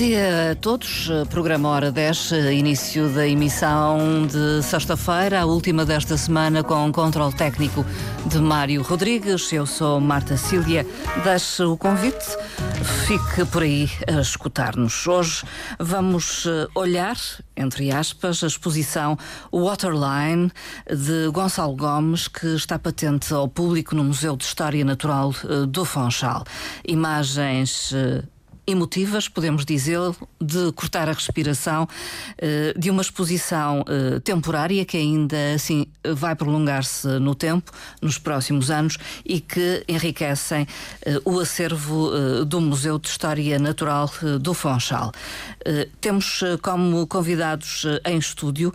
dia a todos. Programa Hora 10, início da emissão de sexta-feira, a última desta semana com controle técnico de Mário Rodrigues. Eu sou Marta Cília. Deixe o convite, fique por aí a escutar-nos. Hoje vamos eh, olhar, entre aspas, a exposição Waterline de Gonçalo Gomes, que está patente ao público no Museu de História Natural eh, do Fonchal. Imagens eh, emotivas, podemos dizer, de cortar a respiração, eh, de uma exposição eh, temporária que ainda assim vai prolongar-se no tempo, nos próximos anos, e que enriquecem eh, o acervo do Museu de História Natural do Fonchal. Temos como convidados em estúdio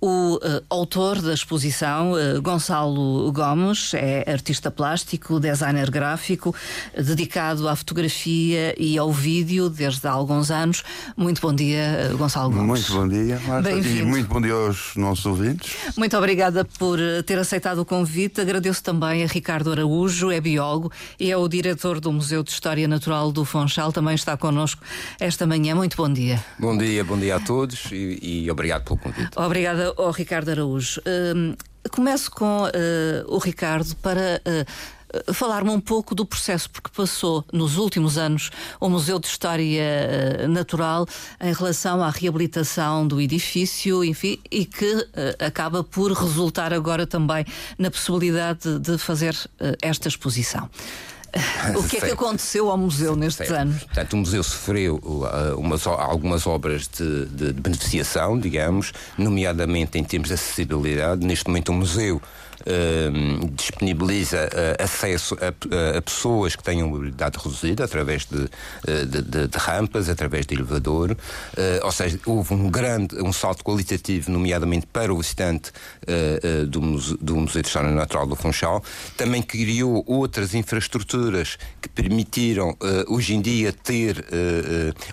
o autor da exposição, Gonçalo Gomes, é artista plástico, designer gráfico, dedicado à fotografia e ao vídeo desde há alguns anos. Muito bom dia, Gonçalo Gomes. Muito bom dia, Marta, e muito bom dia aos nossos ouvintes. Muito obrigada por ter aceitado o convite. Agradeço também a Ricardo Araújo, é biólogo e é o diretor do Museu de História Natural do Fonchal. Também está connosco esta manhã. Muito bom dia. Bom dia, bom dia a todos e, e obrigado pelo convite. Obrigada ao Ricardo Araújo. Uh, começo com uh, o Ricardo para uh, falar-me um pouco do processo porque passou nos últimos anos o Museu de História Natural em relação à reabilitação do edifício, enfim, e que acaba por resultar agora também na possibilidade de fazer esta exposição. o que é que aconteceu ao museu nestes certo. anos? Portanto, o museu sofreu uh, umas, algumas obras de, de, de beneficiação, digamos, nomeadamente em termos de acessibilidade. Neste momento, o museu disponibiliza uh, acesso a, a, pessoas que tenham mobilidade reduzida através de, eh, de, de, de rampas, através de elevador. Ou seja, houve um grande um salto qualitativo, nomeadamente para o visitante do, Museu, do Museu de História Natural do Funchal. Também criou outras infraestruturas que permitiram hoje em dia ter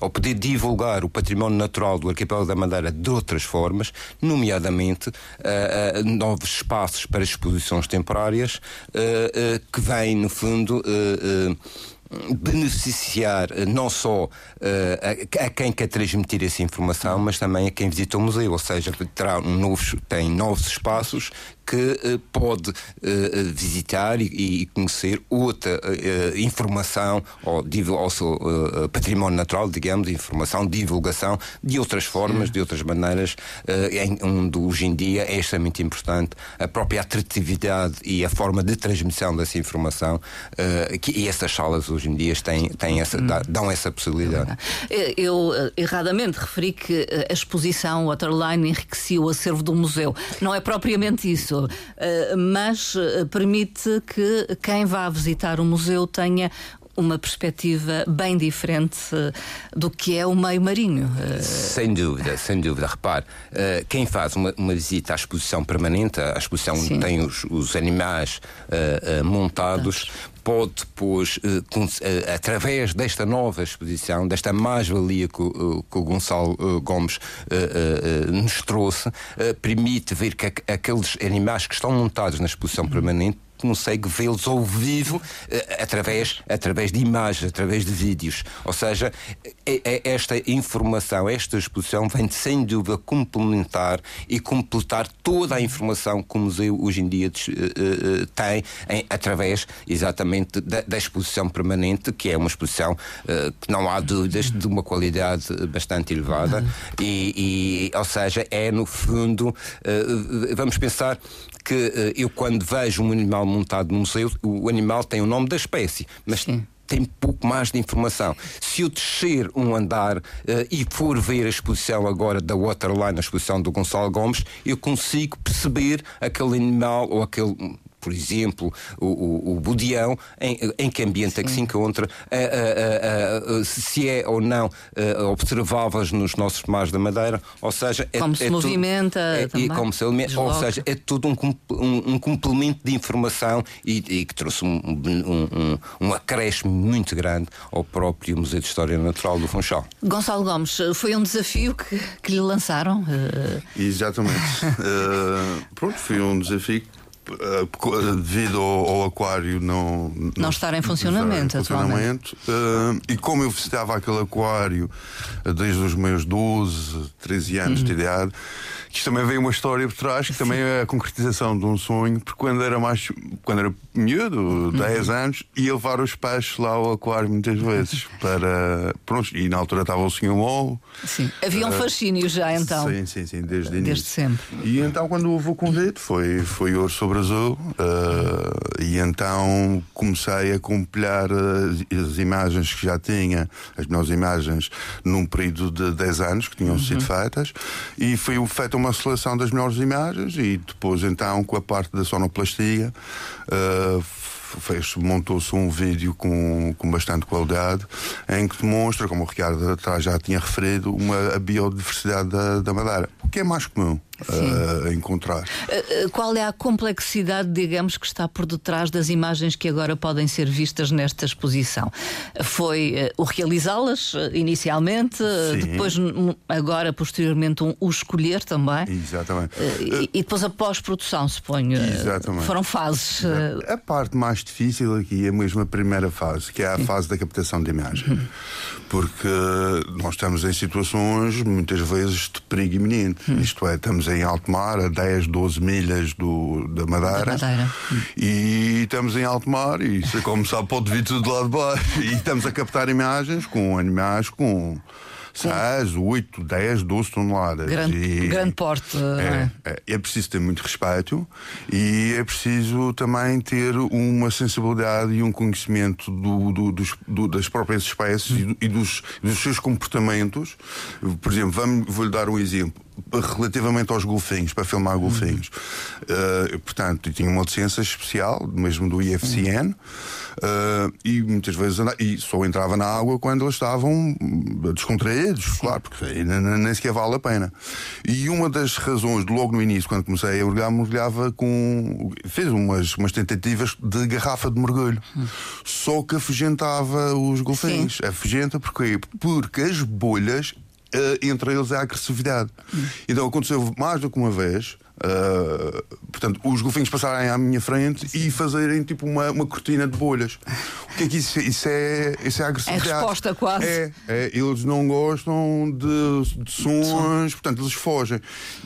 ou poder divulgar o património natural do arquipélago da Madeira de outras formas, nomeadamente novos espaços para exposições temporárias uh, que vêm, no fundo, uh, beneficiar não só uh, a, a, quem quer transmitir essa informação, mas também a quem visita o museu, ou seja, terá um novo, tem novos espaços que uh, pode uh, visitar e, e, conhecer outra informação ou, ou seu património natural, digamos, informação, divulgação de outras formas, de outras maneiras, em, onde hoje em dia é extremamente importante a própria atratividade e a forma de transmissão dessa informação que, e essas salas hoje em dia têm, têm essa, hum. dão essa possibilidade. Eu erradamente referi que a exposição Waterline enriquecia o acervo do museu. Não é propriamente isso isso, eh, mas eh, permite que quem vá visitar o museu tenha uma perspectiva bem diferente eh, do que é o meio marinho. Sem dúvida, sem dúvida. Repare, quem faz uma, uma visita à exposição permanente, a exposição Sim. tem os, os animais montados, pode depois, através desta nova exposição, desta mais-valia que, que, o Gonçalo Gomes nos trouxe, permite ver que aqueles animais que estão montados na exposição permanente consegue vê-los ao vivo uh, através, através de imagens, através de vídeos. Ou seja, é, é esta informação, esta exposição vem sem dúvida complementar e completar toda a informação que o museu hoje em dia uh, uh, tem em, através exatamente da, da, exposição permanente, que é uma exposição que não há dúvidas de uma qualidade bastante elevada e, e ou seja, é no fundo, vamos pensar que eu quando vejo um animal montado no museu, o animal tem o nome da espécie, mas Sim tem pouco mais de informação. Se eu descer um andar uh, e for ver a exposição agora da Waterline, a exposição do Gonçalo Gomes, eu consigo perceber aquele animal ou aquele por exemplo, o, o, o Budião, em, em que ambiente Sim. é que se encontra, a, a, a, se é ou não observáveis nos nossos mares da Madeira, ou seja, é, como se é movimenta tudo, é, e como se alimenta, ou seja, é tudo um, um, um complemento de informação e, e que trouxe um, um, um, acréscimo muito grande ao próprio Museu de História Natural do Funchal. Gonçalo Gomes, foi um desafio que, que lhe lançaram? Exatamente. uh, pronto, foi um desafio devido ao, ao, aquário não, não estar em funcionamento, em funcionamento uh, e como eu visitava aquele aquário desde os meus 12, 13 anos uhum. de idade que isto também veio uma história por trás, que Sim. também é a concretização de um sonho, porque quando era mais quando era miúdo, uhum. 10 anos, ia levar os peixes lá ao aquário muitas vezes para. Pronto, e na altura estava o senhor Mol. Sim. Havia um fascínio já então. Sim, sim, sim, desde, desde início. sempre. E então quando houve o convite foi, foi sobre azul, uh, e então comecei a compilar as, as, imagens que já tinha, as melhores imagens, num período de 10 anos que tinham uhum. sido feitas, e foi feita uma uma seleção das melhores imagens e depois então com a parte da sonoplastia uh, montou-se um vídeo com, com bastante qualidade em que demonstra, como o Ricardo atrás já tinha referido, uma, a biodiversidade da, da Madeira, o que é mais comum uh, encontrar. Uh, qual é a complexidade, digamos, que está por detrás das imagens que agora podem ser vistas nesta exposição? Foi uh, o realizá-las inicialmente, depois, agora, posteriormente, um, o escolher também. Exatamente. E, e, depois a pós-produção, suponho. Exatamente. Foram fases. A parte mais difícil aqui é mesmo a primeira fase, que é a fase da captação de imagem. Uhum. Porque nós estamos em situações, muitas vezes, de perigo iminente. Uhum. Isto é, estamos estamos em alto mar, a 10, 12 milhas do, da Madeira. Da Madeira. E estamos em alto mar e, como sabe, pode vir tudo lá de baixo. E estamos a captar imagens com animais com 6, 8, 10, 12 toneladas. Grande, e, grande porte. É, é? é, é preciso ter muito respeito e é preciso também ter uma sensibilidade e um conhecimento do, do, dos, do, das próprias espécies hum. e, dos, dos, seus comportamentos. Por exemplo, vamos, vou-lhe dar um exemplo relativamente aos golfinhos, para filmar golfinhos. Uh, portanto, tinha uma licença especial, mesmo do IFCN, uh, eh, e muitas vezes andava, e só entrava na água quando eles estavam descontraídos, claro, porque nem sequer vale a pena. E uma das razões, logo no início, quando comecei a mergulhar, mergulhava com. fez umas, umas tentativas de garrafa de mergulho. Hum. Só que afugentava os golfinhos. Sim. Afugenta porque, porque as bolhas entre eles a agressividade. Então aconteceu mais do que uma vez. Uh, portanto, os golfinhos passarem à minha frente e fazerem tipo uma, uma cortina de bolhas. O que é que isso, isso é? Isso é agressividade. É resposta quase. É, é eles não gostam de, de sons, portanto, eles fogem.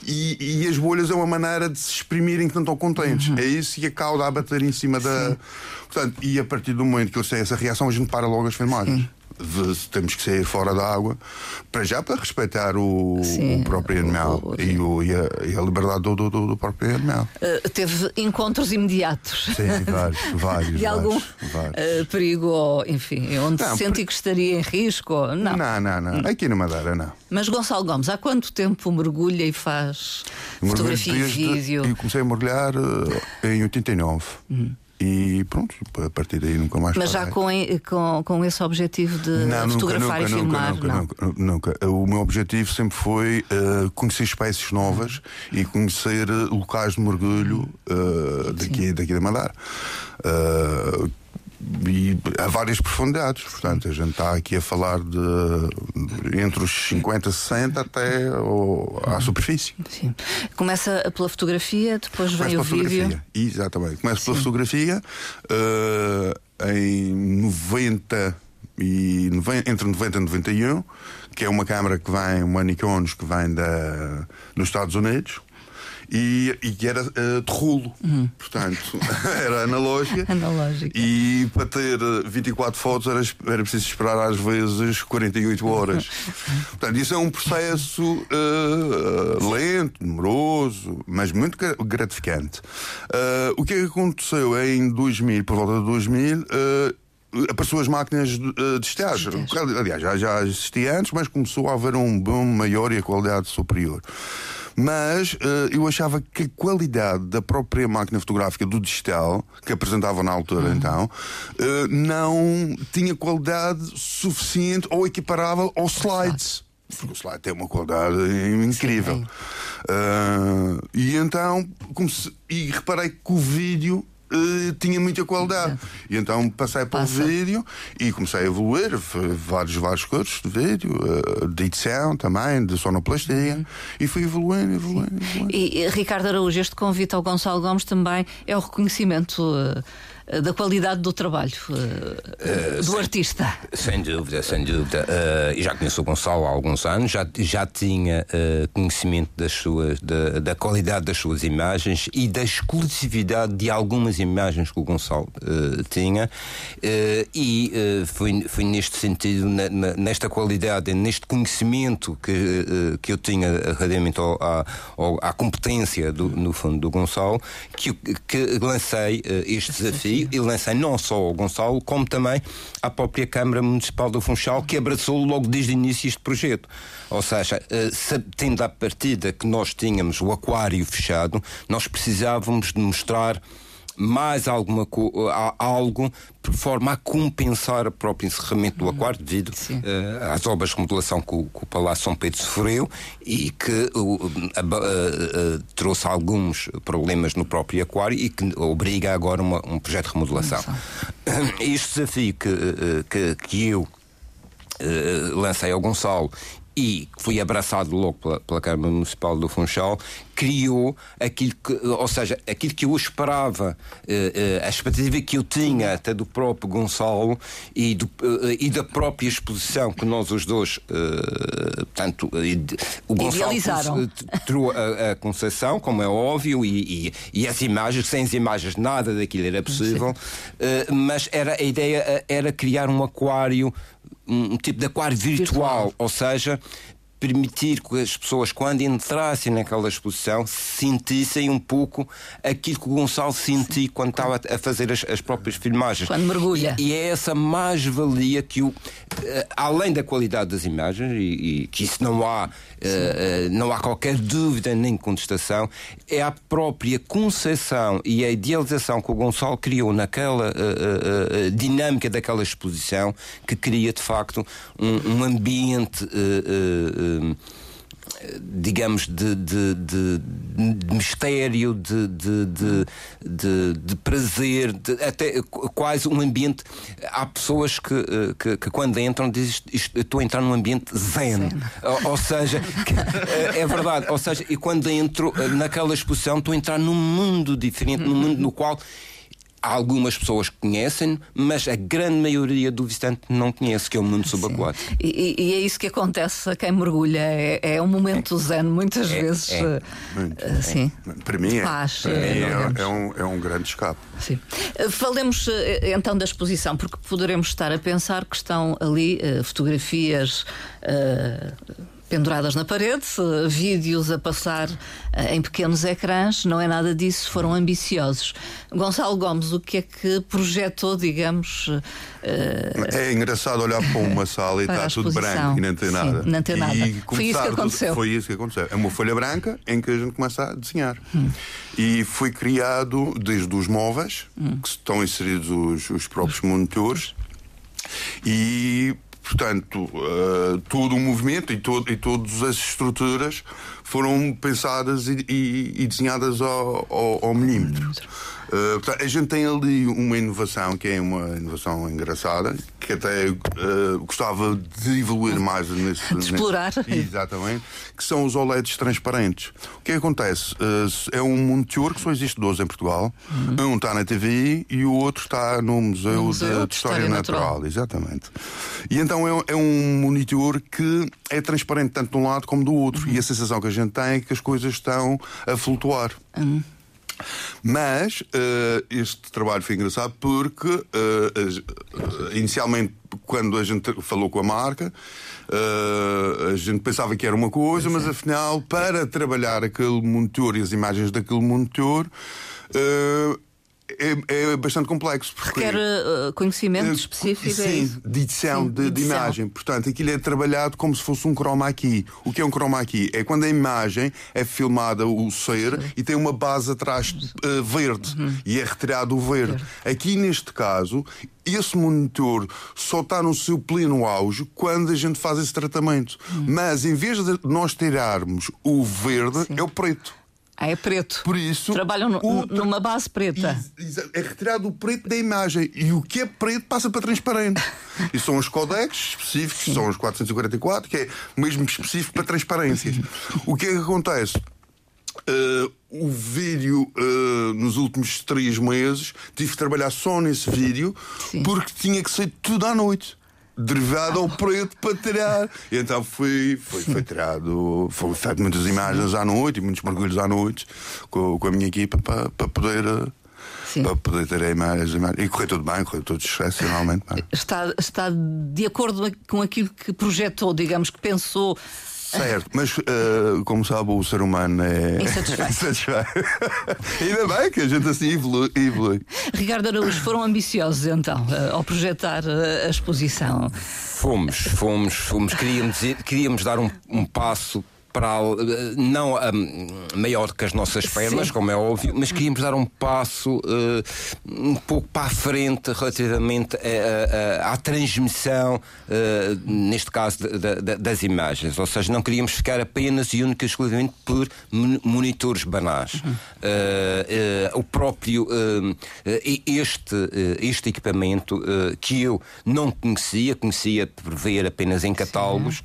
E, e, as bolhas é uma maneira de se exprimirem que não estão contentes. Uhum. É isso e a cauda a bater em cima Sim. da. Portanto, e a partir do momento que eles têm essa reação, a gente para logo as filmagens. Sim temos que sair fora da água, para já para respeitar o, Sim, o próprio animal o, o, e, o, e, a, e, a, liberdade do, do, do próprio animal. Uh, teve encontros imediatos. Sim, vários, vários. De algum vários. Uh, perigo, ou, enfim, onde não, se sente que estaria em risco? Ou, não. não, não, não. Aqui na Madeira, não. Mas Gonçalo Gomes, há quanto tempo mergulha e faz fotografia e vídeo? Eu comecei a mergulhar uh, em 89. Hum. E pronto, a partir daí nunca mais. Mas já com, com, com esse objetivo de não, fotografar nunca, e filmar? Nunca, não. Nunca, nunca, O meu objetivo sempre foi uh, conhecer espécies novas e conhecer uh, locais de mergulho uh, daqui, daqui da Madeira. Uh, e a várias profundidades. Portanto, a gente está aqui a falar de entre os 50, 60 até ou, à superfície. Sim. Começa pela fotografia, depois vem o vídeo. Fotografia. Exatamente. Começa pela fotografia uh, em 90 e entre 90 e 91, que é uma câmera que vem, uma Nikon que vem da, dos Estados Unidos e, e era uh, de rolo. Uhum. Portanto, era analógica. analógica. E para ter 24 eh, fotos era, era preciso esperar às vezes 48 horas. Portanto, isso é um processo uh, lento, demoroso, mas muito gratificante. Uh, o que é que aconteceu em 2000, por volta de 2000? apareceu as máquinas de, de estiagem. Aliás, já, já existia antes, mas começou a haver um boom maior e a qualidade superior mas uh, eu achava que a qualidade da própria máquina fotográfica do digital, que apresentava na altura uhum. então, uh, não tinha qualidade suficiente ou equiparável aos slides. Porque o slide tem uma qualidade incrível. Uh, e então, comecei, e reparei que o vídeo uh, tinha muita qualidade. E então passei para o vídeo e comecei a evoluir, vários, vários cursos de vídeo, uh, de edição também, de sonoplastia, uhum. e fui evoluindo, evoluindo, evoluindo. E, Ricardo Araújo, este convite ao Gonçalo Gomes também é o reconhecimento. Uh eh, da qualidade do trabalho uh, do sem, artista. Sem dúvida, sem dúvida. E já conheço o Gonçalo há alguns anos, já, já tinha conhecimento das suas, da, da, qualidade das suas imagens e da exclusividade de algumas imagens que o Gonçalo tinha. e foi, foi neste sentido, na, na, nesta qualidade, neste conhecimento que, que eu tinha relativamente ao, à, à competência do, no fundo do Gonçalo, que, que lancei este desafio e lancei não só ao Gonçalo, como também à própria Câmara Municipal do Funchal, que abraçou logo desde o início este projeto. Ou seja, eh, tendo a partida que nós tínhamos o aquário fechado, nós precisávamos de mostrar mais alguma algo por forma a compensar o próprio encerramento do aquário devido uh, às obras de remodelação que o, que o, Palácio São Pedro sofreu e que uh, uh, trouxe alguns problemas no próprio aquário e que obriga agora uma, um projeto de remodelação. Este desafio que, que, que eu lancei ao Gonçalo e foi abraçado logo pela, pela Câmara Municipal do Funchal, criou aquilo que, ou seja, aquilo que eu esperava, eh, eh, a expectativa que eu tinha até do próprio Gonçalo e, do, eh, e da própria exposição que nós os dois, portanto, o Gonçalo trouxe a, a Conceição, como é óbvio, e, e, e, as imagens, sem as imagens nada daquilo era possível, mas era, a ideia era criar um aquário um tipo de aquário virtual, virtual. ou seja, permitir que as pessoas, quando entrassem naquela exposição, sentissem um pouco aquilo que o Gonçalo sentia quando estava a fazer as, as próprias filmagens. Quando mergulha. E, e é essa mais-valia que, o, eh, além da qualidade das imagens, e, e que isso não há, uh, não há qualquer dúvida nem contestação, é a própria concepção e a idealização que o Gonçalo criou naquela uh, uh, dinâmica daquela exposição que cria, de facto, um, um ambiente digamos, de, de, de, de mistério, de, de, prazer, até quase um ambiente. Há pessoas que, que, que quando entram dizem estou a entrar num ambiente zen. zen. Ou, ou, seja, é verdade. Ou seja, e quando entro naquela exposição estou a entrar num mundo diferente, num mundo no qual algumas pessoas que conhecem, mas a grande maioria do visitante não conhece, que é o mundo subaquático. E, e, é isso que acontece a quem mergulha. É, é um momento é. zen, muitas é, vezes. É. Sim. Para mim, é, Paz, para mim é, é, um, é um grande escape. Sim. Falemos então da exposição, porque poderemos estar a pensar que estão ali uh, fotografias. Uh, penduradas na parede, vídeos a passar eh, em pequenos ecrãs, não é nada disso, foram ambiciosos. Gonçalo Gomes, o que é que projetou, digamos? Eh, é engraçado olhar para uma sala e está tudo branco e não tem nada. Sim, não tem nada. E foi isso que aconteceu. Foi isso que aconteceu. É uma folha branca em que a gente começa a desenhar. Hum. E foi criado desde os móveis, hum. que estão inseridos os, os próprios monitores, e Portanto, uh, todo o movimento e, todo, e todas as estruturas foram pensadas e, e, e desenhadas ao, ao, ao milímetro. Uh, portanto, a gente tem ali uma inovação que é uma inovação engraçada, que até uh, gostava de evoluir mais nesse. De explorar. Nesse, exatamente. Que são os OLEDs transparentes. O que, é que acontece? Uh, é um monitor que só existe dois em Portugal. Uhum. Um está na TV e o outro está no Museu, no Museu de, de, História, História Natural. Natural. Exatamente. E então é, é, um monitor que é transparente tanto de um lado como do outro. Uhum. E a sensação que a gente tem é que as coisas estão a flutuar. Uhum. Mas uh, este trabalho foi engraçado porque uh, inicialmente quando a gente falou com a marca uh, a gente pensava que era uma coisa, mas afinal para trabalhar aquele monitor e as imagens daquele monitor é, é, bastante complexo. Porque, Requer uh, conhecimento uh, específico? Sim, é de edição, sim, de, de, imagem. Portanto, aquilo é trabalhado como se fosse um chroma key. O que é um chroma key? É quando a imagem é filmada o ser sim. e tem uma base atrás uh, verde uhum. e é retirado o verde. verde. Aqui neste caso, esse monitor só está no seu pleno auge quando a gente faz esse tratamento. Uhum. Mas em vez de nós tirarmos o verde, sim. é o preto. Ah, é preto. Por isso. Trabalham o, numa base preta. É retirado o preto da imagem. E o que é preto passa para transparente. e são os codecs específicos, Sim. são os 444, que é mesmo específico para transparência. o que é que acontece? Uh, o vídeo uh, nos últimos três meses tive que trabalhar só nesse vídeo Sim. porque tinha que ser tudo à noite derivado ao preto para tirar. E então fui, foi, foi tirado, foi feito muitas imagens à noite e muitos mergulhos à noite com, com a minha equipa para, para poder. Sim. Para poder ter a imagem, e correu tudo bem, correu tudo excepcionalmente bem. Está, está de acordo com aquilo que projetou, digamos, que pensou Certo, mas uh, como sabe, o ser humano é. Insatisfeito. Ainda bem que a gente assim evolui. evolui. Ricardo Araújo, foram ambiciosos então uh, ao projetar uh, a exposição? Fomos, fomos, fomos. Queríamos, queríamos dar um, um passo para não um, maior que as nossas pernas, Sim. como é óbvio, mas queríamos dar um passo uh, um pouco para a frente relativamente à transmissão, uh, neste caso, de, de, das imagens. Ou seja, não queríamos ficar apenas e única exclusivamente por monitores banais. Uhum. Uh, o próprio este, este equipamento que eu não conhecia, conhecia por ver apenas em catálogos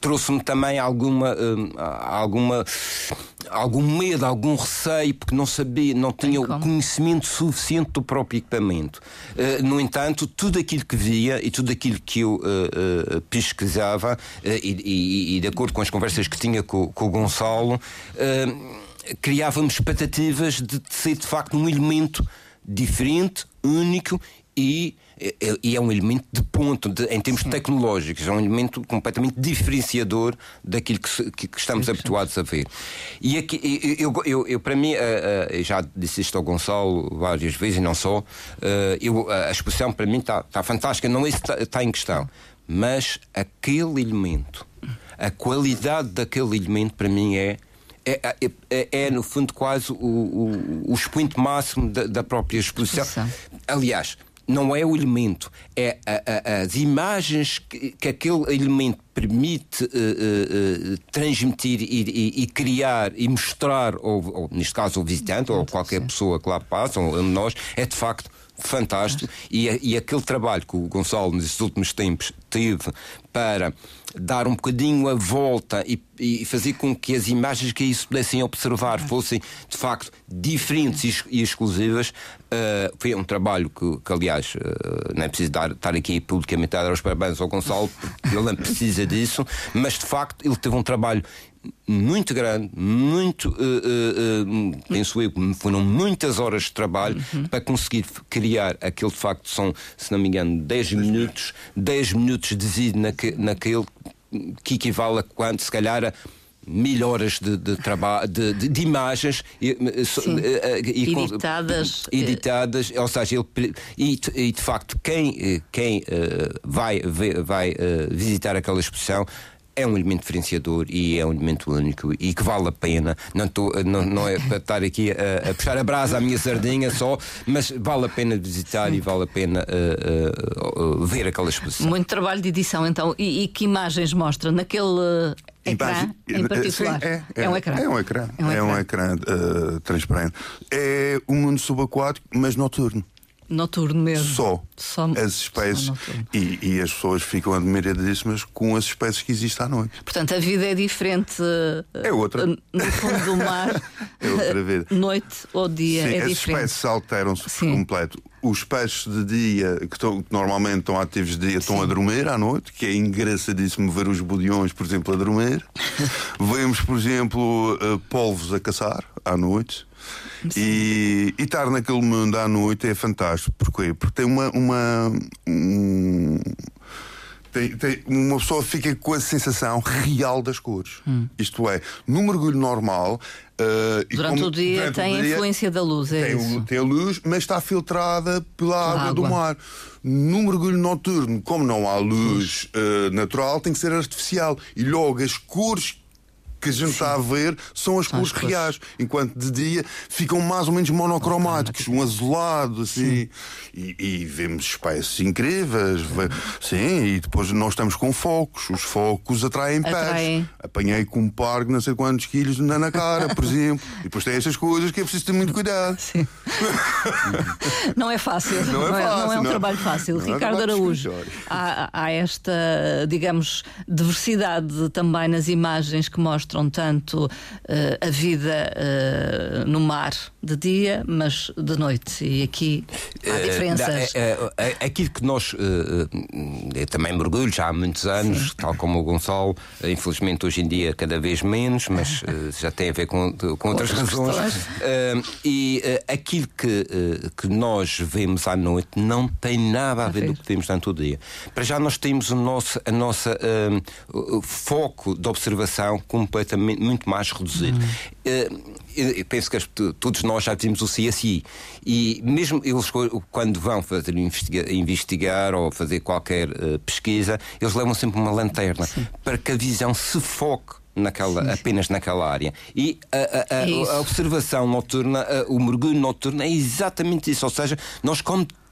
trouxe-me também alguma, uh, alguma, algum medo, algum receio, porque não sabia, não tinha o conhecimento suficiente do próprio equipamento. Uh, no entanto, tudo aquilo que via e tudo aquilo que eu uh, pesquisava, e, e, e, de acordo com as conversas que tinha com, com o Gonçalo, criávamos expectativas de ser de facto um elemento diferente, único e e é um elemento de ponto de, em termos Sim. tecnológicos, é um elemento completamente diferenciador daquilo que, que, que estamos Sim. habituados a ver. E aqui, eu, eu, eu para mim, uh, uh, já disse isto ao Gonçalo várias vezes e não só, uh, eu, a exposição para mim está tá fantástica, não é isso está, está em questão, mas aquele elemento, a qualidade daquele elemento para mim é é, é, é, é, no fundo quase o, o, o expoente máximo da, da própria exposição. exposição. Aliás, não é o elemento, é a, a, as imagens que, que, aquele elemento permite uh, uh, transmitir e, e, e, criar e mostrar, ou, ou, neste caso, ao visitante, ou qualquer pessoa que lá passa, ou nós, é de facto fantástico. E, e aquele trabalho que o Gonçalo, nesses últimos tempos, teve para dar um bocadinho a volta e, e, fazer com que as imagens que aí se pudessem observar fossem de facto diferentes e, exclusivas. Uh, foi um trabalho que, que aliás, uh, não é preciso dar, estar aqui publicamente a dar os parabéns ao Gonçalo, porque ele não precisa disso, mas de facto ele teve um trabalho muito grande, muito, uh, uh, uh, penso eu, foram muitas horas de trabalho uhum. para conseguir criar aquele de facto. São, se não me engano, 10 minutos, 10 minutos de vídeo naque, naquele que equivale a quanto, se calhar, a mil horas de, de trabalho de, de, de, imagens e, e, editadas editadas ou seja ele, e, e de facto quem quem vai vai visitar aquela exposição é um elemento diferenciador e é um elemento único e que vale a pena. Não, tô, não, não é para estar aqui a, a, puxar a brasa à minha sardinha só, mas vale a pena visitar e vale a pena uh, uh, uh, ver aquela exposição. Muito trabalho de edição, então. E, e que imagens mostra naquele ecrã em particular? Sim, é, é, é, um ecrã. É um ecrã. É um ecrã, é um ecrã transparente. É um mundo subaquático, mas noturno. Noturno mesmo. Só. Só as espécies. Só e, e, as pessoas ficam admiradíssimas com as espécies que existem à noite. Portanto, a vida é diferente. É outra. No fundo do mar. é outra vida. Noite ou dia Sim, é as diferente. As espécies alteram-se por completo. Os peixes de dia, que, estão, que normalmente estão ativos de dia, estão Sim. a dormir à noite, que é engraçadíssimo ver os budiões, por exemplo, a dormir. Vemos, por exemplo, uh, polvos a caçar à noite. E, e, estar naquele mundo à noite é fantástico. Porquê? Porque tem uma. uma um, tem, tem, uma pessoa fica com a sensação real das cores. Hum. Isto é, no mergulho normal. Uh, durante como, o dia durante tem a influência da luz, é tem, isso? tem a luz, mas está filtrada pela água, água, do mar. No mergulho noturno, como não há luz uh, natural, tem que ser artificial. E logo as cores que a gente está a ver são as cores reais, enquanto de dia ficam mais ou menos monocromáticos, um azulado, assim, e, e, vemos espécies incríveis, sim, e depois nós estamos com focos, os focos atraem pés. Apanhei com um parque não sei quantos quilos na cara, por exemplo, e depois tem essas coisas que é preciso ter muito cuidado. Sim. não é fácil, não é, fácil, não é um não. trabalho fácil. Não é Ricardo é Araújo, há, há esta, digamos, diversidade também nas imagens que mostram tanto uh, a vida uh, no mar de dia, mas de noite. E aqui há eh, diferenças. Uh, aquilo que nós. eu também mergulho já há muitos anos, Sim. tal como o Gonçalo, infelizmente hoje em dia cada vez menos, mas já tem a ver com, com outras razões. e aquilo que, que nós vemos à noite não tem nada a ver com o que vemos durante o dia. Para já nós temos o nosso, a nossa foco de observação completamente muito mais reduzido. Hum. eu penso que todos nós já vimos o CSI e mesmo eles quando vão fazer investigar, investigar ou fazer qualquer uh, pesquisa, eles levam sempre uma lanterna Sim. para que a visão se foque naquela, sim, sim. apenas naquela área. E a, a, a, é a observação noturna, o mergulho noturno é exatamente isso. Ou seja, nós,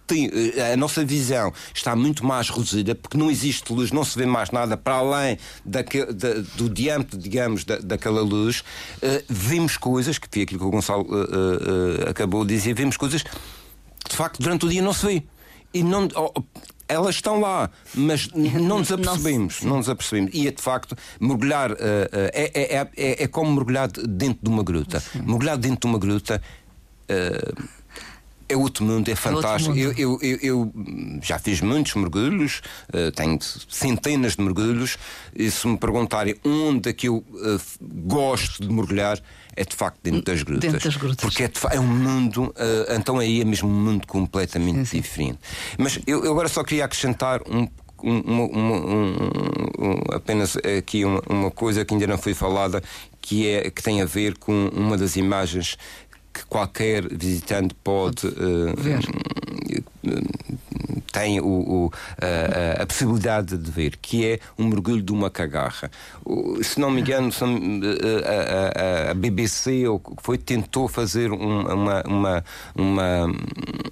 tem, eh, a nossa visão está muito mais reduzida porque não existe luz, não se vê mais nada para além daquele, da, do diâmetro, digamos, da, daquela luz. Uh, vemos coisas, que foi aquilo que o Gonçalo uh, uh, acabou de dizer, vemos coisas que de facto durante o dia não se vê. E não, oh, elas estão lá, mas não nos apercebemos. Não, nos apercebemos. E é de facto, mergulhar é, é, é, é, como mergulhar dentro de uma gruta. Sim. Mergulhar dentro de uma gruta. É outro mundo, é, é fantástico. mundo. Eu, eu, eu, já fiz muitos mergulhos, uh, tenho centenas de mergulhos, e se me perguntarem onde é que eu uh, gosto de mergulhar, é de facto dentro das grutas. Dentro das grutas. Porque é, é um mundo, uh, então aí é mesmo um mundo completamente sim, sim. diferente. Mas eu, eu, agora só queria acrescentar um uma, uma, um, apenas aqui uma, uma, coisa que ainda não foi falada que é que tem a ver com uma das imagens que qualquer visitante pode, uh, ver. tem o, o a, a, possibilidade de ver, que é um mergulho de uma cagarra. Se não me engano, a, a, a BBC foi tentou fazer uma, uma, uma,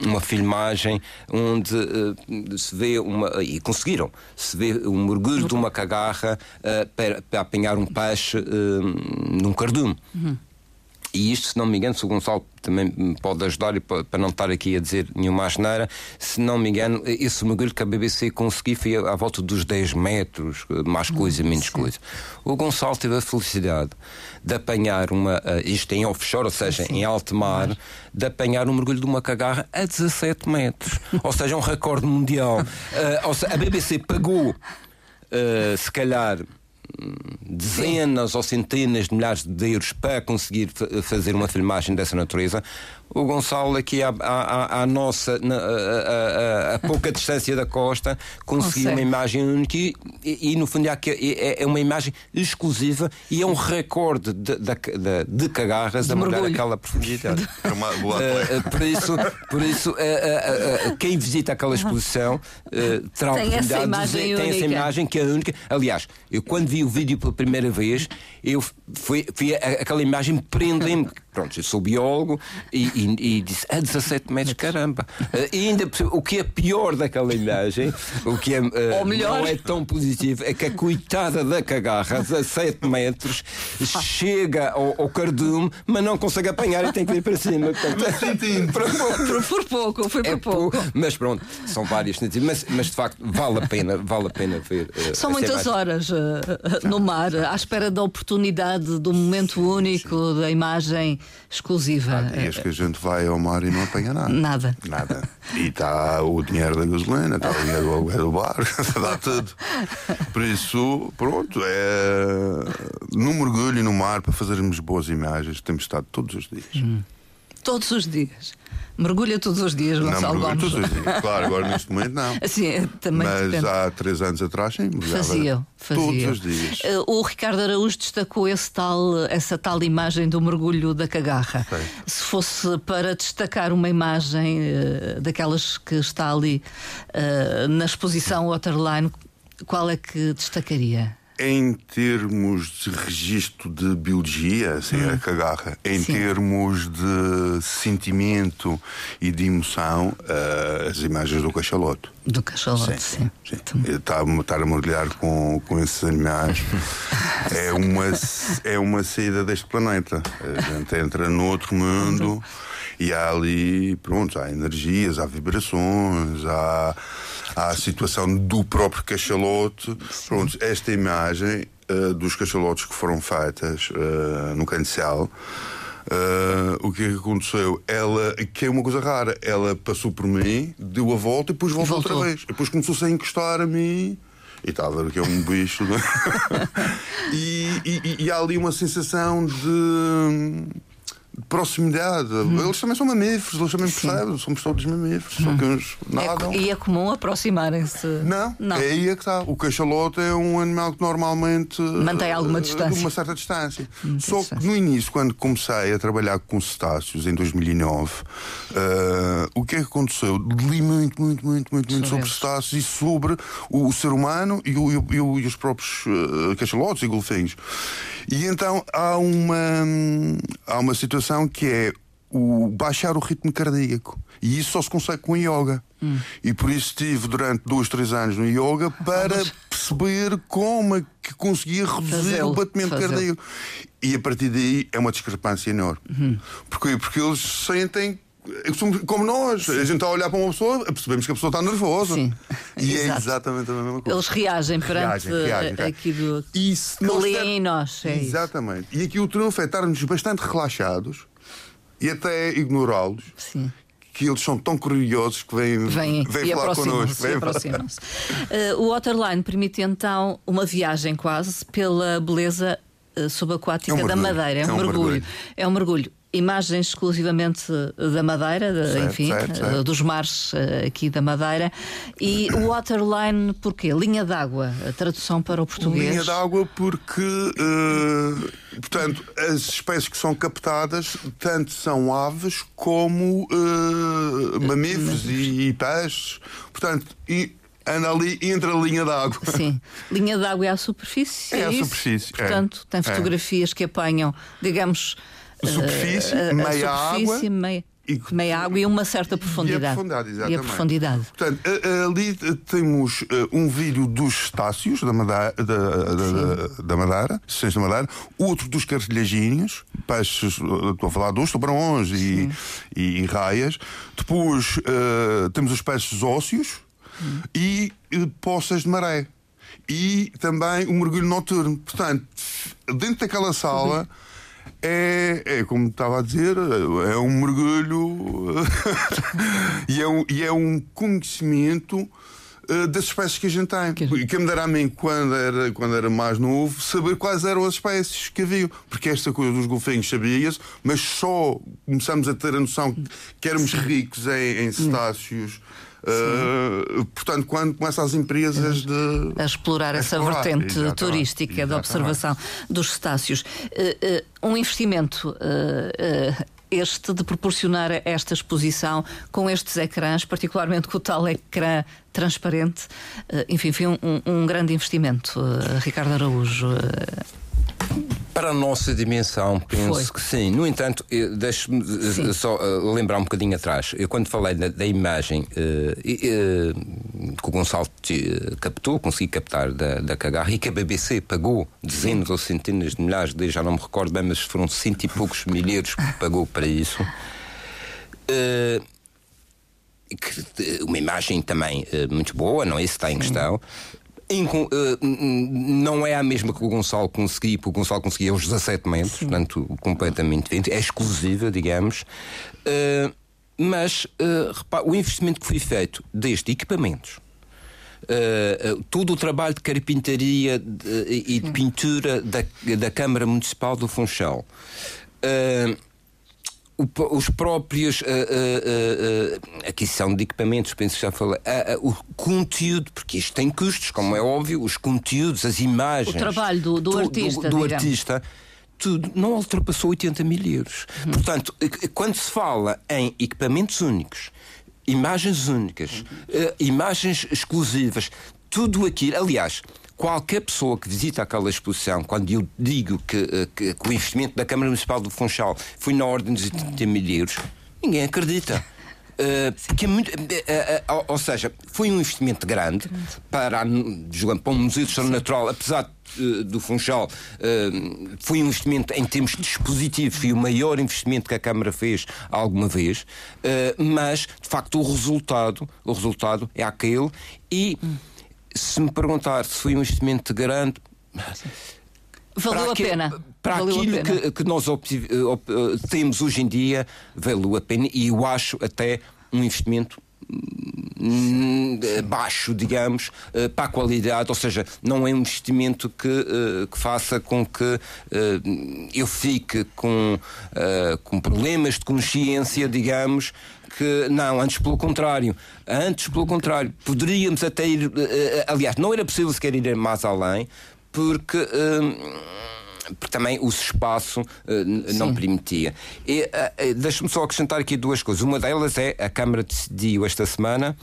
uma filmagem onde uh, se vê uma e conseguiram se vê um mergulho de uma cagarra uh, para, para apanhar um peixe num cardume. Uhum. E isto, se não me engano, se o Gonçalo também me pode ajudar e para não estar aqui a dizer nenhuma asneira, se não me engano, esse mergulho que a BBC conseguiu foi à volta dos 10 metros, mais coisa, hum, menos sim. coisa. O Gonçalo teve a felicidade de apanhar uma, eh, isto em offshore, ou seja, sim. em alto mar, de apanhar um mergulho de uma cagarra a 17 metros. ou seja, um recorde mundial. Uh, seja, a BBC pagou, uh, se calhar, dezenas ou centenas de milhares de euros para conseguir fazer uma filmagem dessa natureza, o Gonçalo aqui à, à, à nossa na, a, a, a, pouca distância da costa conseguiu uma imagem única e, e, no fundo é, é, é, uma imagem exclusiva e é um recorde de, de, de, de cagarras de a mergulhar aquela profundidade. Uma boa uh, por isso, por isso uh, uh, quem visita aquela exposição terá a oportunidade de ver, tem essa imagem que é única. Aliás, eu quando vi o vídeo pela primeira vez, eu fui, fui aquela imagem prende-me Pronto, eu sou biólogo e, e, e disse a 17 metros, caramba. Uh, e ainda o que é pior daquela imagem, o que é, uh, não é tão positivo, é que a coitada da cagarra, a 17 metros, chega ao, ao cardume, mas não consegue apanhar e tem que ir para cima. Portanto, por, por, pouco, foi por é pouco. pouco. Mas pronto, são várias mas, mas de facto vale a pena, vale a pena ver. Uh, são muitas horas no mar, à espera da oportunidade, do momento único, da imagem exclusiva. Há dias que a gente vai ao mar e não apanha nada. Nada. Nada. E está o dinheiro da gasolina, está o dinheiro do aluguel do bar, dá tudo. Por isso, pronto, é. No mergulho e no mar, para fazermos boas imagens, temos estado todos os dias. Hum. Todos os dias. Mergulha todos os dias, Gonçalo não, Gomes. todos os dias. Claro, agora neste momento não. É, também Mas depende. há três anos atrás, sim. Fazia, fazia. Todos os dias. Uh, o Ricardo Araújo destacou esse tal, essa tal imagem do mergulho da cagarra. Sim. Se fosse para destacar uma imagem uh, daquelas que está ali uh, na exposição Waterline, qual é que destacaria? Em termos de registro de biologia, assim, hum. a cagarra, em Sim. termos de sentimento e de emoção, uh, as imagens do cachalote. Do cachalote, sim. sim. sim. Estar, estar a mergulhar com, com esses animais é, uma, é uma saída deste planeta. A gente entra no outro mundo e há ali, pronto, há energias, há vibrações, há à situação do próprio cachalote. Pronto, esta imagem uh, dos cachalotes que foram feitas uh, no Cancel. Uh, o que é que aconteceu? Ela, que é uma coisa rara, ela passou por mim, deu a volta e depois voltou, outra vez. E depois começou-se a encostar a mim e estava que é um bicho. e, e, e, há ali uma sensação de proximidade. Hum. Eles também são mamíferos, eles também percebem, somos todos mamíferos, hum. só que uns nadam. É, e é comum aproximarem-se? Não, não, é aí é que está. O cachalote é um animal que normalmente mantém alguma distância. Uma certa distância. só que no início, quando comecei a trabalhar com cetáceos, em 2009, uh, eh, o que é que aconteceu? Li muito, muito, muito, muito, muito sobre cetáceos e sobre o, o ser humano e, o, e, o, e os próprios uh, cachalotes e golfinhos. E então há uma, há uma situação que é o baixar o ritmo cardíaco. E isso só se consegue com yoga. Hum. E por isso estive durante dois, três anos no yoga para perceber como é que conseguia reduzir o batimento cardíaco. E a partir daí é uma discrepância enorme. Uhum. Porquê? Porque eles sentem como nós, a gente está a olhar para uma pessoa, percebemos que a pessoa está nervosa. Sim. E é exatamente a mesma coisa. Eles reagem perante reagem, reagem, reagem. aquilo Isso, que leem em nós. É exatamente. Isso. E aqui o trunfo é estarmos bastante relaxados e até ignorá-los. Sim que eles são tão curiosos que vêm, vêm, vêm falar connosco. Vêm aproximam-se. uh, o Waterline permite então uma viagem quase pela beleza uh, subaquática é um da Madeira. É um, é um mergulho. mergulho. É um mergulho imagens exclusivamente da Madeira, de, certo, enfim, certo, certo. dos mares eh, aqui da Madeira. E o waterline, porquê? Linha d'água, a tradução para o português. Linha d'água porque, uh, portanto, as espécies que são captadas tanto são aves como uh, mamíferos e, e peixes. Portanto, e, anda ali entre a linha d'água. Sim. Linha d'água é a superfície. É, é a superfície. É. Portanto, é. tem fotografias é. que apanham, digamos, superfície, uh, meia superfície, água. Meia... E, meia água e uma certa profundidade. E a profundidade, exatamente. E a profundidade. Portanto, ali temos um vídeo dos cetáceos da Madeira, da, da, da Madeira, da Madeira, outro dos cartilhaginhos, peixes, estou a falar dos tubarões e, e, e, raias. Depois uh, temos os peixes ósseos hum. e uh, poças de maré. E também o mergulho noturno. Portanto, dentro daquela sala. Uhum é, é como estava a dizer, é um mergulho e, é um, e é um conhecimento uh, das espécies que a gente tem. Que... que me dará a mim, quando era, quando era mais novo, saber quais eram as espécies que havia. Porque esta coisa dos golfinhos sabia-se, mas só começamos a ter a noção que éramos ricos em, em cetáceos. Uh, portanto, quando começam as empresas de. A explorar a essa explorar. vertente Exatamente. turística Exatamente. da observação dos cetáceos. Uh, uh, um investimento este de proporcionar esta exposição com estes ecrãs, particularmente com o tal ecrã transparente. Enfim, foi um, um grande investimento, Ricardo Araújo. Para a nossa dimensão, penso Foi. que sim. No entanto, deixe-me eh, só uh, lembrar um bocadinho atrás. Eu, quando falei da, da imagem uh, uh, que o Gonçalo captou, consegui captar da, da Cagarra e que a BBC pagou dezenas sim. ou centenas de milhares de, já não me recordo bem, mas foram cento e poucos milheiros que pagou para isso. uma imagem também muito boa, não é isso está em questão. Uh, não é a mesma que o Gonçalo conseguia, porque o Gonçalo conseguia os 17 metros, Sim. portanto, completamente diferente, é exclusiva, digamos. Uh, mas uh, repara, o investimento que foi feito desde equipamentos, Uh, todo o trabalho de carpintaria de, e de pintura da, da Câmara Municipal do Funchal. Uh, os próprios uh, uh, uh, aquisição de equipamentos, penso que já falei, o conteúdo, porque isto tem custos, como é óbvio, os conteúdos, as imagens. O trabalho do, do, do artista. Do, do artista tudo não ultrapassou 80 mil euros. Uhum. Portanto, quando se fala em equipamentos únicos, imagens únicas, uhum. imagens exclusivas, tudo aquilo, aliás, qualquer pessoa que visita aquela exposição, quando eu digo que, eh, que, que o investimento da Câmara Municipal do Funchal foi na ordem dos 80 mil euros, ninguém acredita. Uh, porque é muito, uh, uh, ou seja, foi um investimento grande para, para um Museu de História Natural, apesar do Funchal, foi um investimento em termos dispositivos, foi o maior investimento que a Câmara fez alguma vez, mas de facto o resultado, o resultado é aquele e se me perguntar se foi um investimento grande. Valeu a pena. Para valeu aquilo pena. Que, que, nós op, op, temos hoje em dia, valeu a pena e eu acho até um investimento baixo, digamos, eh, para a qualidade, ou seja, não é um investimento que, eh, que faça com que eh, eu fique com, com problemas de consciência, digamos, que não, antes pelo contrário, antes pelo contrário, poderíamos até ir, aliás, não era possível sequer ir mais além, porque porque também o espaço uh, não permitia. E uh, deixa-me só acrescentar aqui duas coisas. Uma delas é a Câmara decidiu esta semana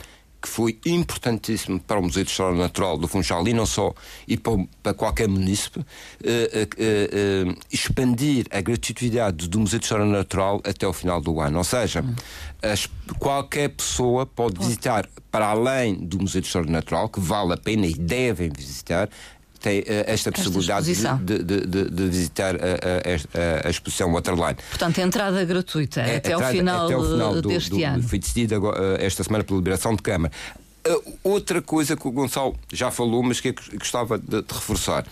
que foi importantíssimo para o Museu de História Natural do Funchal e não só, e para, para qualquer município, uh, uh, uh, expandir a gratuidade do Museu de História Natural até o final do ano. Ou seja, hum. as, qualquer pessoa pode visitar, para além do Museu de História Natural, que vale a pena e devem visitar, tem uh, esta possibilidade de, de, de, de, visitar a, a, a, exposição Waterline. Portanto, entrada gratuita é, até, entrada, ao final até final do, deste do, ano. Foi decidido agora, eh, esta semana pela liberação de Câmara. Outra coisa que o Gonçalo já falou, mas que eu gostava de, de reforçar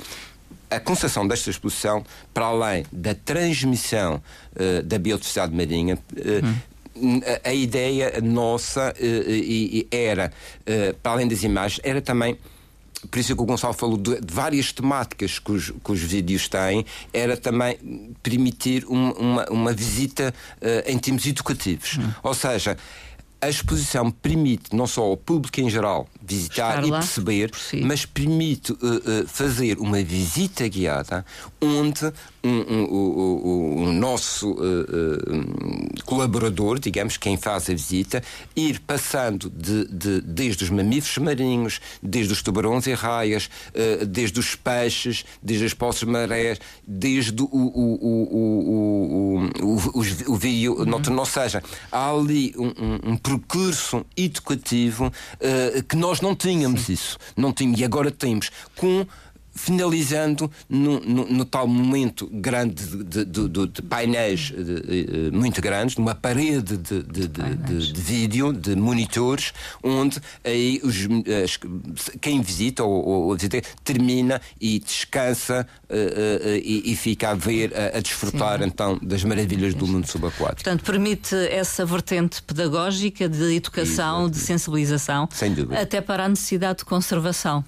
a concepção desta exposição, para além da transmissão uh, da biodiversidade marinha, uh, hum. a, a, ideia nossa uh, era, para além das imagens, era também por isso é que o Gonçalo falou de, várias temáticas que os, que os, vídeos têm, era também permitir um, uma, uma visita uh, em termos educativos. Hum. Ou seja, a exposição permite não só ao público em geral visitar e perceber, si. mas permite uh, uh, fazer uma visita guiada onde um, um, um, um nosso uh, colaborador, digamos, quem faz a visita, ir passando de, de, desde os mamíferos marinhos, desde os tubarões e raias, desde os peixes, desde as poças marés, desde o, o, o, o, o, o, vinho, uhum. ou seja, há ali um, percurso educativo que nós não tínhamos Sim. isso. Não tínhamos, e agora temos. Com finalizando no, no, no, tal momento grande de, de, de, de painéis muito grandes, numa parede de, de, vídeo, de monitores, onde aí os, as, quem visita ou, ou visita termina e descansa uh, uh, e, e, fica a ver, a, a desfrutar Sim. então das maravilhas do mundo subaquático. Portanto, permite essa vertente pedagógica, de educação, de sensibilização, até para a necessidade de conservação,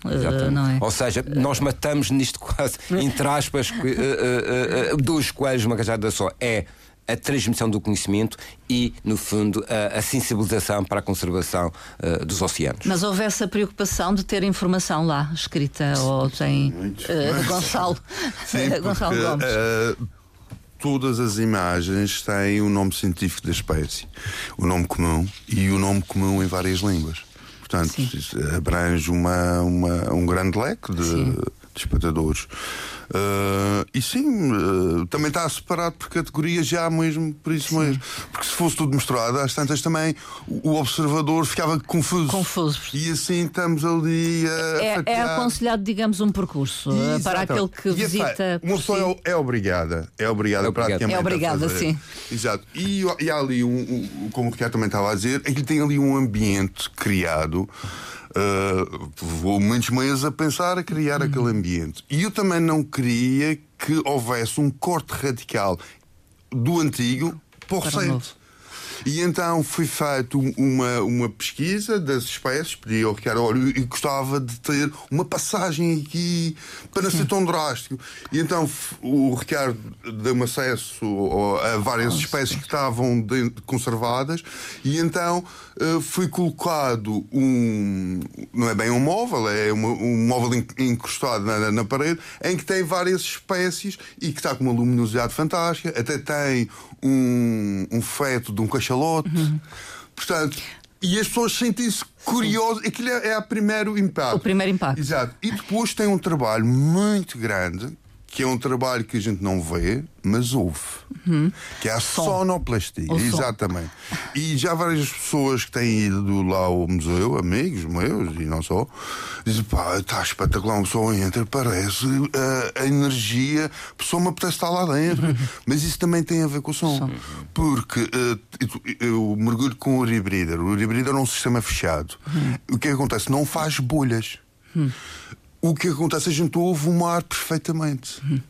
não é? Ou seja, nós matamos nisto quase, entre aspas, uh, uh, uh, dois coelhos, uma cajada só. É a transmissão do conhecimento e, no fundo, a, a sensibilização para a conservação uh, dos oceanos. Mas houve essa preocupação de ter informação lá escrita ou tem uh, Gonçalo, Sim, Gonçalo Gomes? Uh, todas as imagens têm o nome científico da espécie, o nome comum e o nome comum em várias línguas. Portanto, abrange uma, uma, um grande leque de. Sim de espectadores. Uh, e sim, uh, também está separado por categorias já mesmo, por isso sim. mesmo. Porque se fosse tudo misturado, às tantas também o observador ficava confuso. Confuso. E assim estamos ali a. É, é aconselhado, digamos, um percurso uh, para aquele que e é visita. uma pessoa é, é, obrigada. É obrigada, é praticamente. É obrigada, sim. Exato. E, e há ali, um, um, como o Ricardo também estava a dizer, é que tem ali um ambiente criado. Uh, vou muitos meses a pensar a criar uhum. aquele ambiente. E eu também não queria que houvesse um corte radical do antigo para o recente. E então foi feita uma, uma pesquisa das espécies, pedi ao Ricardo, olha, e gostava de ter uma passagem aqui para não ser tão drástico. E então o Ricardo deu-me acesso a várias espécies que estavam conservadas, e então uh, foi colocado um, não é bem um móvel, é um móvel encostado na, na, parede, em que tem várias espécies e que está com uma luminosidade fantástica, até tem um, um feto de um cachalote. Uhum. Portanto, E as pessoas sentem-se curiosas. Aquilo é, é o primeiro impacto. O primeiro impacto. Exato. E depois tem um trabalho muito grande que é um trabalho que a gente não vê, mas ouve. Uhum. Que é a som. sonoplastia. Exatamente. E já várias pessoas que têm ido lá ao museu, amigos meus e não só, dizem: pá, está espetacular, um som entra, parece a, a energia, a pessoa me apetece estar lá dentro. Uhum. Mas isso também tem a ver com o som. som. Porque uh, eu mergulho com o Uri Breeder. O Uri Breeder é um sistema fechado. Uhum. O que, é que acontece? Não faz bolhas. Hum. O que acontece? A gente ouve o mar perfeitamente. Uhum.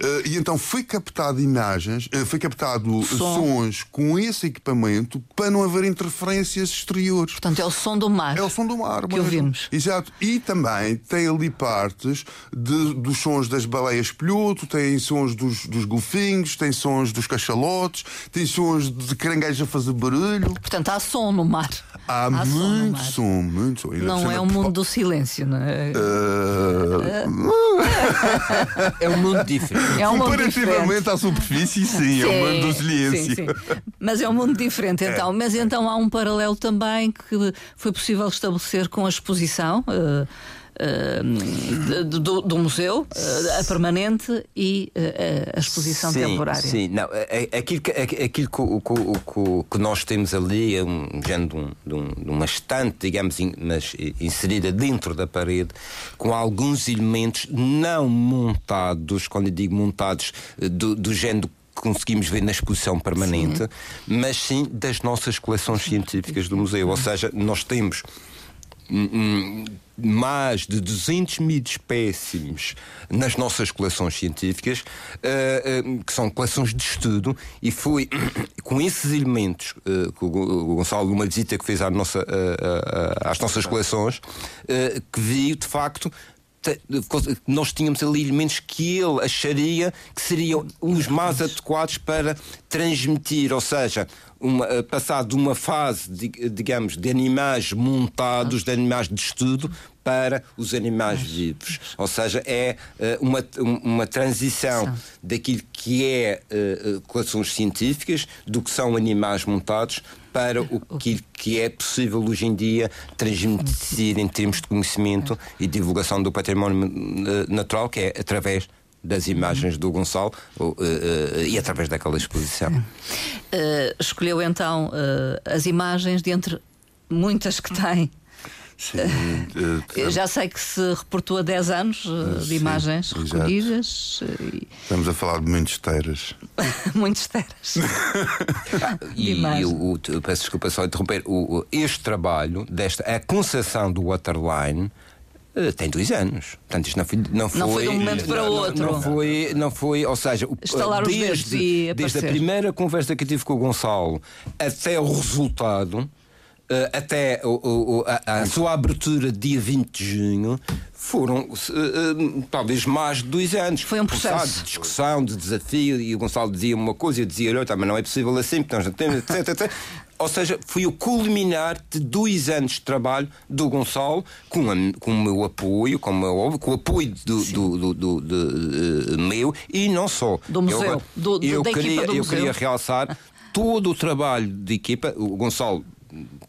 Uh, e então foi captado imagens, uh, foi captado som. sons com esse equipamento para não haver interferências exteriores. Portanto, é o som do mar. É o som do mar. Que ouvimos. Exato. E também tem ali partes de, dos sons das baleias pelhuto, tem sons dos, dos golfinhos, tem sons dos cachalotes, tem sons de caranguejos a fazer barulho. Portanto, há som no mar. Há, há muito som, som, muito som. Não é o mundo do silêncio, não é? Uh... é um mundo diferente. É um Comparativamente à superfície, sim, sim, é um mundo do silêncio. Sim, sim. Mas é um mundo diferente, é. então. É. Mas então há um paralelo também que foi possível estabelecer com a exposição. Uh, Uh, do, do, museu, uh, a permanente e uh, a exposição sim, temporária. Sim, não, aquilo, que, aquilo que, que, que, nós temos ali é um género de, um, de, uma estante, digamos, in, mas inserida dentro da parede, com alguns elementos não montados, quando eu digo montados, do, do género conseguimos ver na exposição permanente, sim. mas sim das nossas coleções científicas do museu. Ou seja, nós temos mais de 200 mil espécimes nas nossas coleções científicas, uh, uh, que são coleções de estudo, e foi com esses elementos uh, que o Gonçalo, uma visita que fez à nossa, às nossas coleções, que viu de facto nós tínhamos ali elementos que ele acharia que seriam os mais adequados para transmitir, ou seja, uma, eh, passado de uma fase, digamos, de animais montados, de animais de estudo, para os animais vivos. Ou seja, é uh, uma, uma transição daquilo que é uh, coleções científicas, do que são animais montados, para o que, que é possível hoje em dia transmitir em termos de conhecimento e divulgação do património natural, que é através das imagens do Gonçalo uh, uh, e através daquela exposição. Uh, escolheu então as imagens de entre muitas que tem. Sim, Já sei que se reportou a 10 anos de sim, imagens recolhidas. E... Estamos a falar de muitos teras. muitos teras. e eu, eu, peço desculpa só interromper. O, este trabalho, desta, a concessão do Waterline eh, tem dois anos. Portanto, isto não foi. Não foi, não foi de um momento para o outro. Não, não, foi, não foi, ou seja, Estalar desde, desde a primeira conversa que eu tive com o Gonçalo até o resultado. Uh, até o, o, a, a, sua abertura dia 20 de junho foram uh, talvez mais de dois anos. Foi um processo. De discussão, de desafio, e o Gonçalo dizia uma coisa, eu dizia, olha, mas não é possível assim, porque nós não temos, etc, etc. Ou seja, foi o culminar de dois anos de trabalho do Gonçalo, com, a, com o meu apoio, com o, com o apoio do, do, do, do, meu e não só. Do museu. Eu, do, eu da queria, eu museu. queria realçar todo o trabalho de equipa. O Gonçalo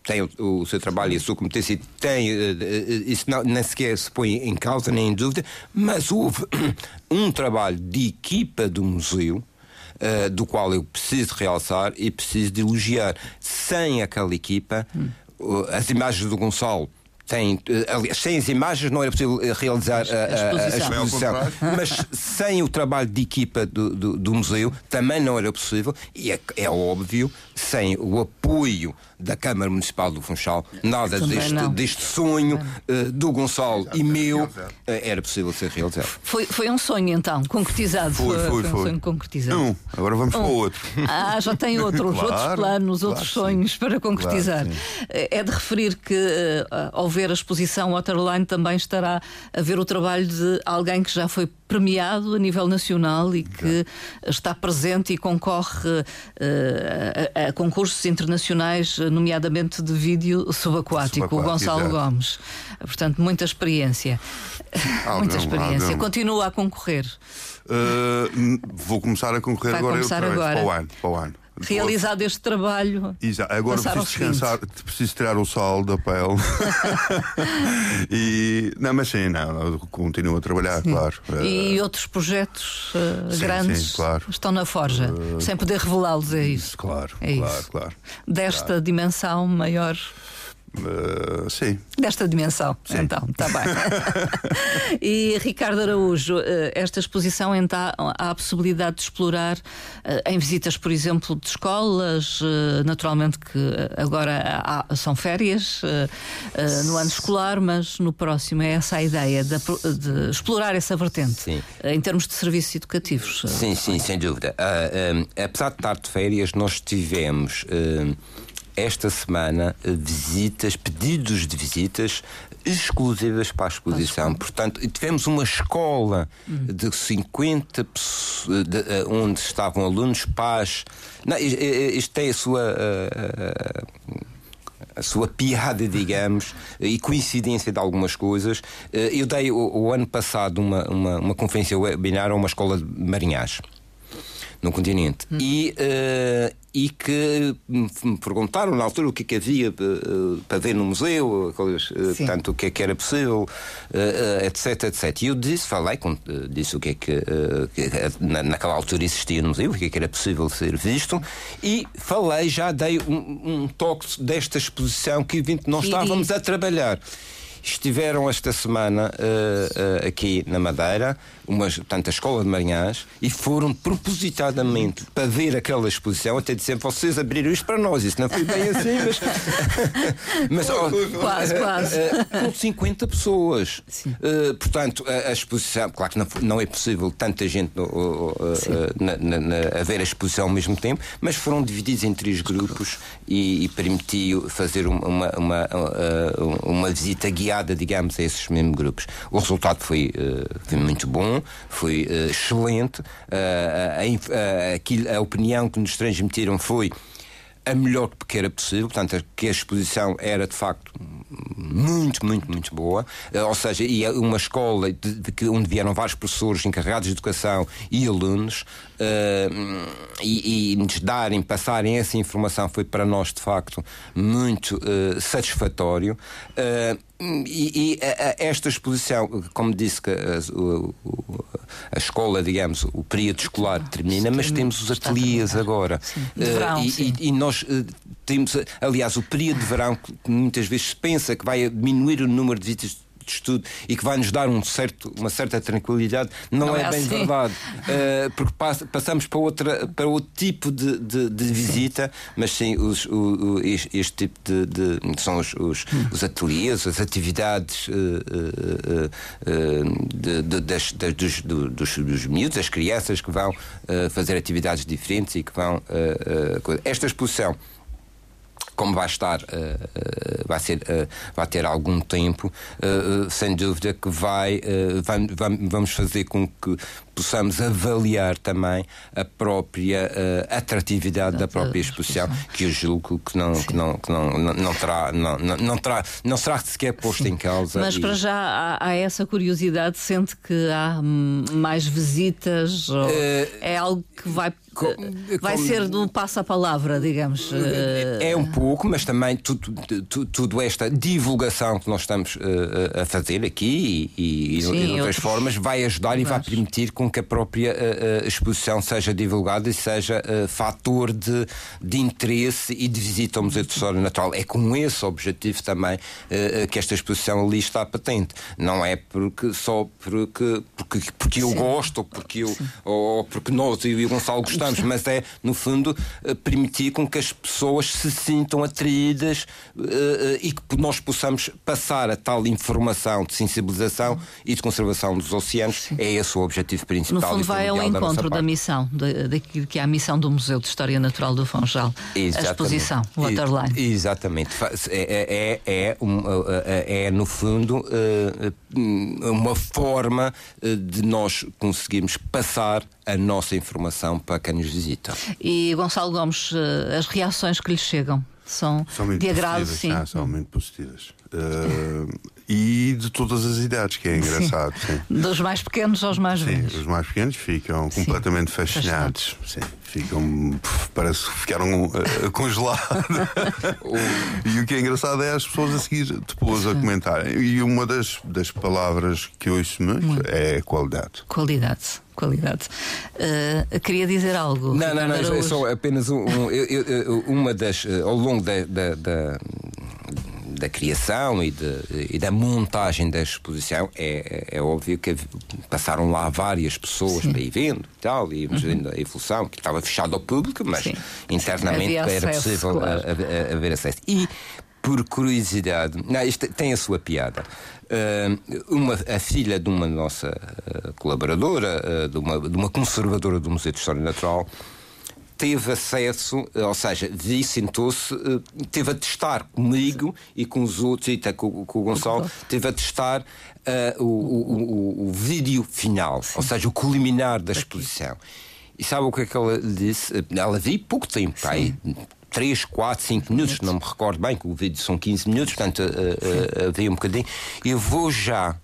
tem o, o, seu trabalho e a sua competência, tem, uh, uh, isso não, nem sequer se põe em causa nem em dúvida, mas houve um trabalho de equipa do museu uh, do qual eu preciso realçar e preciso de elogiar. Sem aquela equipa, uh, as imagens do Gonçalo tem, eh, aliás, sem as imagens não era possível realizar a, a, a exposição. Mas sem o trabalho de equipa do, do, do museu também não era possível, e é, é, óbvio, sem o apoio da Câmara Municipal do Funchal, nada deste, deste, sonho uh, do Gonçalo e meu uh, era possível ser realizado. Foi, foi um sonho então, concretizado. Foi, foi, foi. foi um sonho concretizado. Um, agora vamos um. para o outro. Ah, já tem outros, claro, outros planos, claro, outros sonhos sim. para concretizar. Claro, é de referir que uh, ao ver a exposição Waterline também estará a ver o trabalho de alguém que já foi premiado a nível nacional e que está presente e concorre uh, a, a, concursos internacionais, nomeadamente de vídeo subaquático, subaquático o Gonçalo exato. Gomes. Portanto, muita experiência. muita experiência. Continua a concorrer. Uh, vou começar a concorrer Vai agora começar outra agora. para o ano. Para o ano. Realizado este trabalho. Exato. Agora preciso descansar, preciso tirar o sol da pele. e, não, mas sim, não, continuo a trabalhar, sim. claro. E uh, outros projetos uh, sim, grandes sim, claro. estão na forja, uh, sem poder revelá-los, é isso? Claro, é claro, isso. claro. Desta claro. dimensão maior. Uh, sim. Desta dimensão, sim. então, está bem. e Ricardo Araújo, eh, esta exposição então, há a possibilidade de explorar uh, em visitas, por exemplo, de escolas, uh, naturalmente que agora há, são férias no ano escolar, mas no próximo é essa a ideia de, de explorar essa vertente sim. em termos de serviços educativos. Sim, sim, sem dúvida. apesar de estar de férias, nós tivemos esta semana eh, visitas, pedidos de visitas exclusivas para a exposição. Portanto, tivemos uma escola de 50 pessoas, de, eh, onde estavam alunos, pais. Não, isto tem a sua. A, eh, a sua piada, digamos, e coincidência de algumas coisas. Eu dei o, o ano passado uma, uma, uma conferência webinar a uma escola de marinhais no continente. Hum. E, uh, e que me perguntaram na altura o que, é que havia uh, para ver no museu, uh, portanto, o que é que era possível, etc, etc. E eu disse, falei, com, disse o que é que, que na, naquela altura existia no museu, o que é que era possível ser visto, e falei, já dei um, um toque desta exposição que nós estávamos a trabalhar estiveram esta semana uh, uh, aqui na Madeira, uma, portanto, a Escola de Marinhãs, e foram propositadamente para ver aquela exposição, até dizer vocês abriram isto para nós. Isso não foi bem assim, mas. mas oh, quase, quase. Uh, com 50 pessoas. portanto, a, a, exposição, claro que não, não, é possível tanta gente na, na, na, a ver a exposição ao mesmo tempo, mas foram divididos em três grupos e, e permitiu fazer uma, uma, uma, uma visita guiada aliada, digamos, a esses mesmos grupos. O resultado foi, uh, foi muito bom, foi uh, excelente. Uh, a, a, a opinião que nos transmitiram foi a melhor que era possível, portanto, que a exposição era de facto muito, muito, muito boa, ou seja, e é uma escola de, de, onde vieram vários professores encarregados de educação e alunos, uh, e, e nos darem, passarem essa informação foi para nós de facto muito uh, satisfatório. Uh, e, e a, a esta exposição, como disse que a, a, escola, digamos, o período escolar termina, mas temos os ateliês agora. Sim. De verão, e, sim. e, nós temos, aliás, o período de verão que muitas vezes se pensa que vai diminuir o número de visitas de estudo e que vai nos dar um certo, uma certa tranquilidade, não, não é, é, bem assim. verdade. Uh, porque pass passamos para, outra, para outro tipo de, de, de visita, mas sim, os, o, o, este, este, tipo de, de são os, os, os, ateliês, as atividades uh, uh, das, das, dos, dos, dos miúdos, as crianças que vão fazer atividades diferentes e que vão. esta exposição como vai estar, uh, vai, ser, uh, vai ter algum tempo, sem dúvida que vai, vamos fazer com que possamos avaliar também a própria atratividade da própria exposição, que eu julgo que não, que não, que não, não, terá, não, não, não, terá, não será sequer posto em causa. Mas para já há, essa curiosidade, sente que há mais visitas? É algo que vai vai ser do passo a palavra, digamos. É um pouco, mas também tudo, tudo, tudo esta divulgação que nós estamos uh, a fazer aqui e, e, Sim, e de outras outros... formas vai ajudar e vai permitir com que a própria exposição seja divulgada e seja fator de, de interesse e de visita ao Museu de História Natural. É com esse objetivo também que esta exposição ali está patente. Não é porque só porque, porque, porque eu gosto ou porque, eu, ou porque nós e o Gonçalo gostamos, mas é, no fundo, permitir com que as pessoas se sintam atraídas e que nós possamos passar a tal informação de sensibilização e de conservação dos oceanos. Sim. É esse o objetivo principal no fundo, vai ao encontro da, da missão, daquilo que é a missão do Museu de História Natural do Funchal. Exatamente. A exposição, Waterline. Exatamente. É, é, é, é, é no fundo, eh, uma forma eh, de nós conseguirmos passar a nossa informação para quem nos visita. E Gonçalo Gomes, eh, as reações que lhe chegam são, são de agrado, sim. Ah, são muito positivas. Uh, e de todas as idades, que é engraçado. Sim. Dos mais pequenos aos mais sim, velhos. Os mais pequenos ficam completamente fascinados. Sim, ficam. Parece que ficaram uh, congelados. e o que é engraçado é as pessoas a seguir depois a comentarem. E uma das, das palavras que ouço muito, muito. é qualidade. Qualidade qualidade. Uh, queria dizer algo. Não, não, não, é só apenas um, um eu, eu, uma das. Uh, ao longo da, da, da da criação e, de, e, da montagem da exposição, é, é, óbvio que passaram lá várias pessoas Sim. para ir vendo e tal, e uhum. vendo a evolução, que estava fechado ao público, mas Sim. internamente era possível claro. haver acesso. E por curiosidade, não, isto tem a sua piada. Uh, uma, a filha de uma nossa uh, colaboradora, uh, de, uma, de uma conservadora do Museu de História Natural, teve acesso, ou seja, vi, sentou-se, teve a testar comigo e com os outros, e até com, com o Gonçalo, teve a testar o, o, o, o, vídeo final, Sim. ou seja, o culminar da exposição. E sabe o que é que ela disse? Ela viu pouco tempo, aí, 3, 4, 5 minutos, não me recordo bem, que o vídeo são 15 minutos, portanto uh, uh, havia um bocadinho. Eu vou já.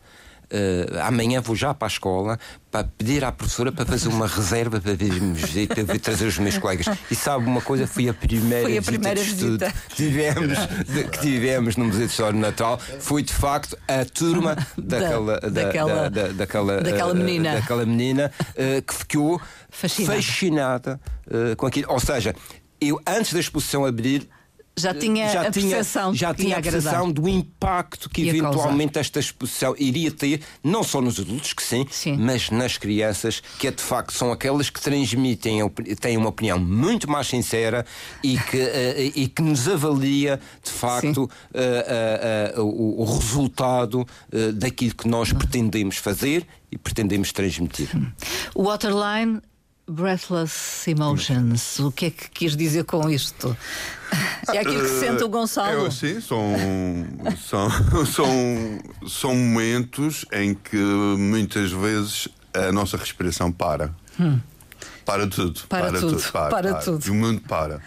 Uh, amanhã vou já para a escola para pedir à professora para fazer uma reserva para vir, para vir trazer os meus colegas. E sabe uma coisa? Foi a primeira, foi a primeira visita, visita. Que, tivemos, de, que tivemos no Museu de História Natal. Foi de facto a turma daquela, da, daquela, da, da, daquela, daquela menina, daquela menina uh, que ficou fascinada, fascinada uh, com aquilo. Ou seja, eu, antes da exposição abrir, já tinha já a tinha, percepção, já tinha a percepção do impacto que eventualmente esta exposição iria ter, não só nos adultos, que sim, sim, mas nas crianças, que é de facto são aquelas que transmitem, têm uma opinião muito mais sincera e que, uh, e que nos avalia de facto uh, uh, o, o, resultado daquilo que nós pretendemos fazer e pretendemos transmitir. O Waterline Breathless Emotions. O que é que quis dizer com isto? É aquilo que sente o Gonçalo. É, sim, são, são, são, são momentos em que muitas vezes a nossa respiração para. Hum. Para tudo. Para, para tudo. tudo. Para, para, para, tudo. E o mundo para.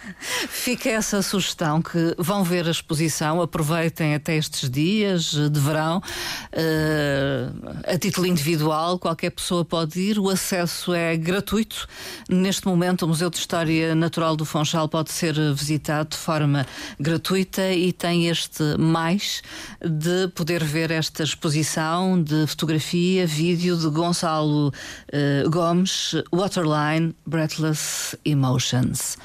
Fica essa sugestão que vão ver a exposição, aproveitem até estes dias de verão, uh, a título individual, qualquer pessoa pode ir, o acesso é gratuito. Neste momento, o Museu de História Natural do Funchal pode ser visitado de forma gratuita e tem este mais de poder ver esta exposição de fotografia, vídeo de Gonçalo uh, Gomes, Waterline Breathless Emotions.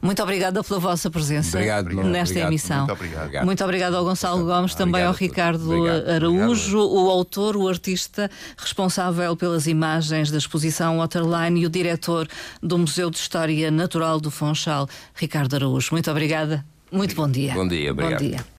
Muito obrigada pela vossa presença obrigado, nesta obrigado, emissão. Muito obrigado. Muito obrigado ao Gonçalo Gomes, também ao Ricardo Araújo, o autor, o artista responsável pelas imagens da exposição Waterline e o diretor do Museu de História Natural do Funchal, Ricardo Araújo. Muito obrigada. Muito bom dia. Bom dia, obrigado. Bom dia.